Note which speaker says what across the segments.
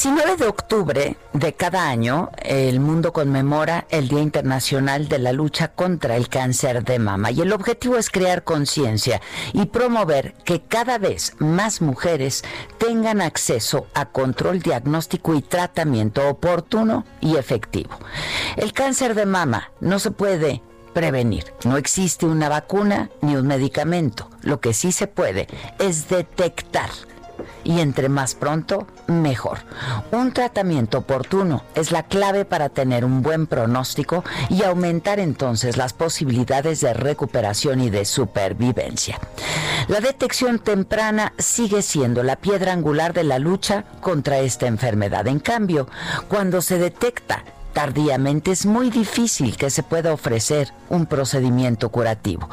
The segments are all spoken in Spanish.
Speaker 1: 19 de octubre de cada año, el mundo conmemora el Día Internacional de la Lucha contra el Cáncer de Mama y el objetivo es crear conciencia y promover que cada vez más mujeres tengan acceso a control diagnóstico y tratamiento oportuno y efectivo. El cáncer de mama no se puede prevenir. No existe una vacuna ni un medicamento. Lo que sí se puede es detectar y entre más pronto, mejor. Un tratamiento oportuno es la clave para tener un buen pronóstico y aumentar entonces las posibilidades de recuperación y de supervivencia. La detección temprana sigue siendo la piedra angular de la lucha contra esta enfermedad. En cambio, cuando se detecta tardíamente es muy difícil que se pueda ofrecer un procedimiento curativo.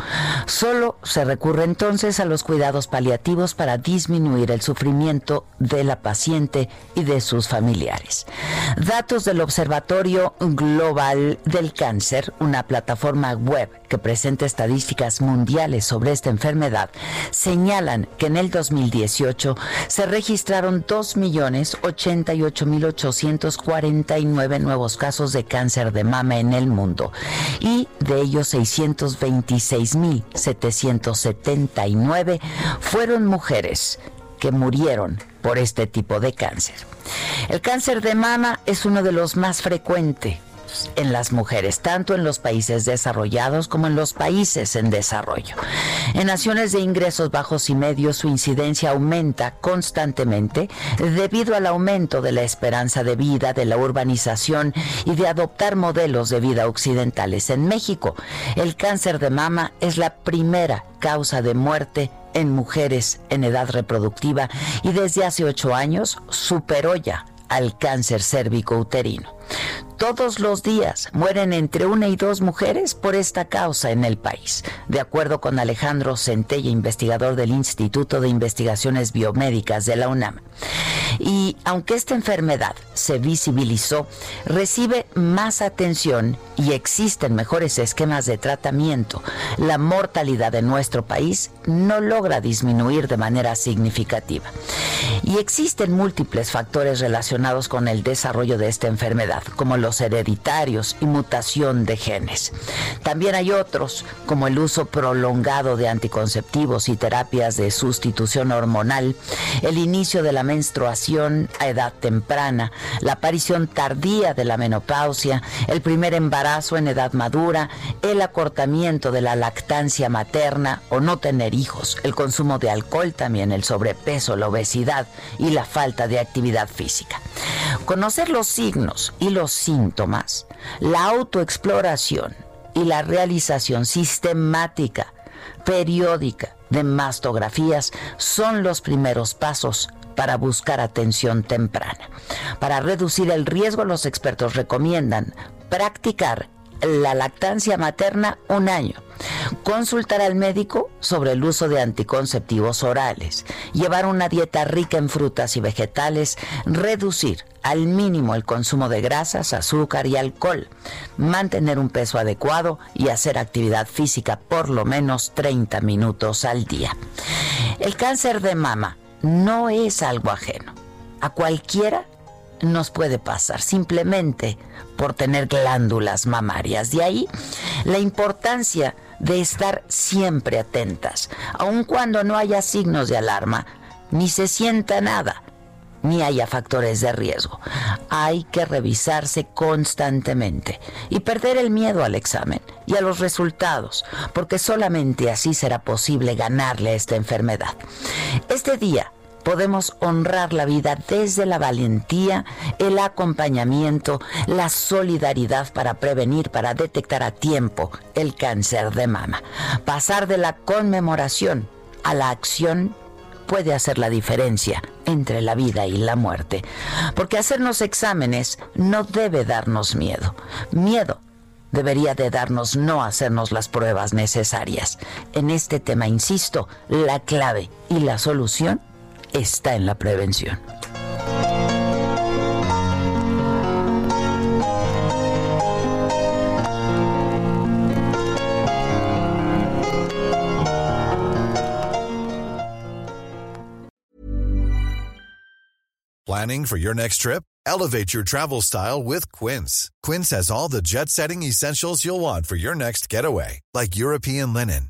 Speaker 1: Solo se recurre entonces a los cuidados paliativos para disminuir el sufrimiento de la paciente y de sus familiares. Datos del Observatorio Global del Cáncer, una plataforma web que presenta estadísticas mundiales sobre esta enfermedad, señalan que en el 2018 se registraron 2.088.849 nuevos casos de cáncer de mama en el mundo y de ellos 626.779 fueron mujeres que murieron por este tipo de cáncer. El cáncer de mama es uno de los más frecuentes en las mujeres, tanto en los países desarrollados como en los países en desarrollo. En naciones de ingresos bajos y medios su incidencia aumenta constantemente debido al aumento de la esperanza de vida, de la urbanización y de adoptar modelos de vida occidentales. En México, el cáncer de mama es la primera causa de muerte en mujeres en edad reproductiva y desde hace ocho años superó ya al cáncer cérvico-uterino. Todos los días mueren entre una y dos mujeres por esta causa en el país, de acuerdo con Alejandro Centella, investigador del Instituto de Investigaciones Biomédicas de la UNAM. Y aunque esta enfermedad se visibilizó, recibe más atención y existen mejores esquemas de tratamiento, la mortalidad en nuestro país no logra disminuir de manera significativa. Y existen múltiples factores relacionados con el desarrollo de esta enfermedad, como los hereditarios y mutación de genes. También hay otros, como el uso prolongado de anticonceptivos y terapias de sustitución hormonal, el inicio de la menstruación a edad temprana, la aparición tardía de la menopausia, el primer embarazo en edad madura, el acortamiento de la lactancia materna o no tener hijos, el consumo de alcohol también, el sobrepeso, la obesidad y la falta de actividad física. Conocer los signos y los síntomas, la autoexploración y la realización sistemática, periódica de mastografías son los primeros pasos para buscar atención temprana. Para reducir el riesgo, los expertos recomiendan practicar la lactancia materna un año, consultar al médico sobre el uso de anticonceptivos orales, llevar una dieta rica en frutas y vegetales, reducir al mínimo el consumo de grasas, azúcar y alcohol, mantener un peso adecuado y hacer actividad física por lo menos 30 minutos al día. El cáncer de mama no es algo ajeno. A cualquiera nos puede pasar simplemente por tener glándulas mamarias. De ahí la importancia de estar siempre atentas, aun cuando no haya signos de alarma, ni se sienta nada, ni haya factores de riesgo. Hay que revisarse constantemente y perder el miedo al examen y a los resultados, porque solamente así será posible ganarle a esta enfermedad. Este día podemos honrar la vida desde la valentía, el acompañamiento, la solidaridad para prevenir, para detectar a tiempo el cáncer de mama. Pasar de la conmemoración a la acción puede hacer la diferencia entre la vida y la muerte. Porque hacernos exámenes no debe darnos miedo. Miedo debería de darnos no hacernos las pruebas necesarias. En este tema, insisto, la clave y la solución está en la prevención.
Speaker 2: Planning for your next trip? Elevate your travel style with Quince. Quince has all the jet setting essentials you'll want for your next getaway, like European linen,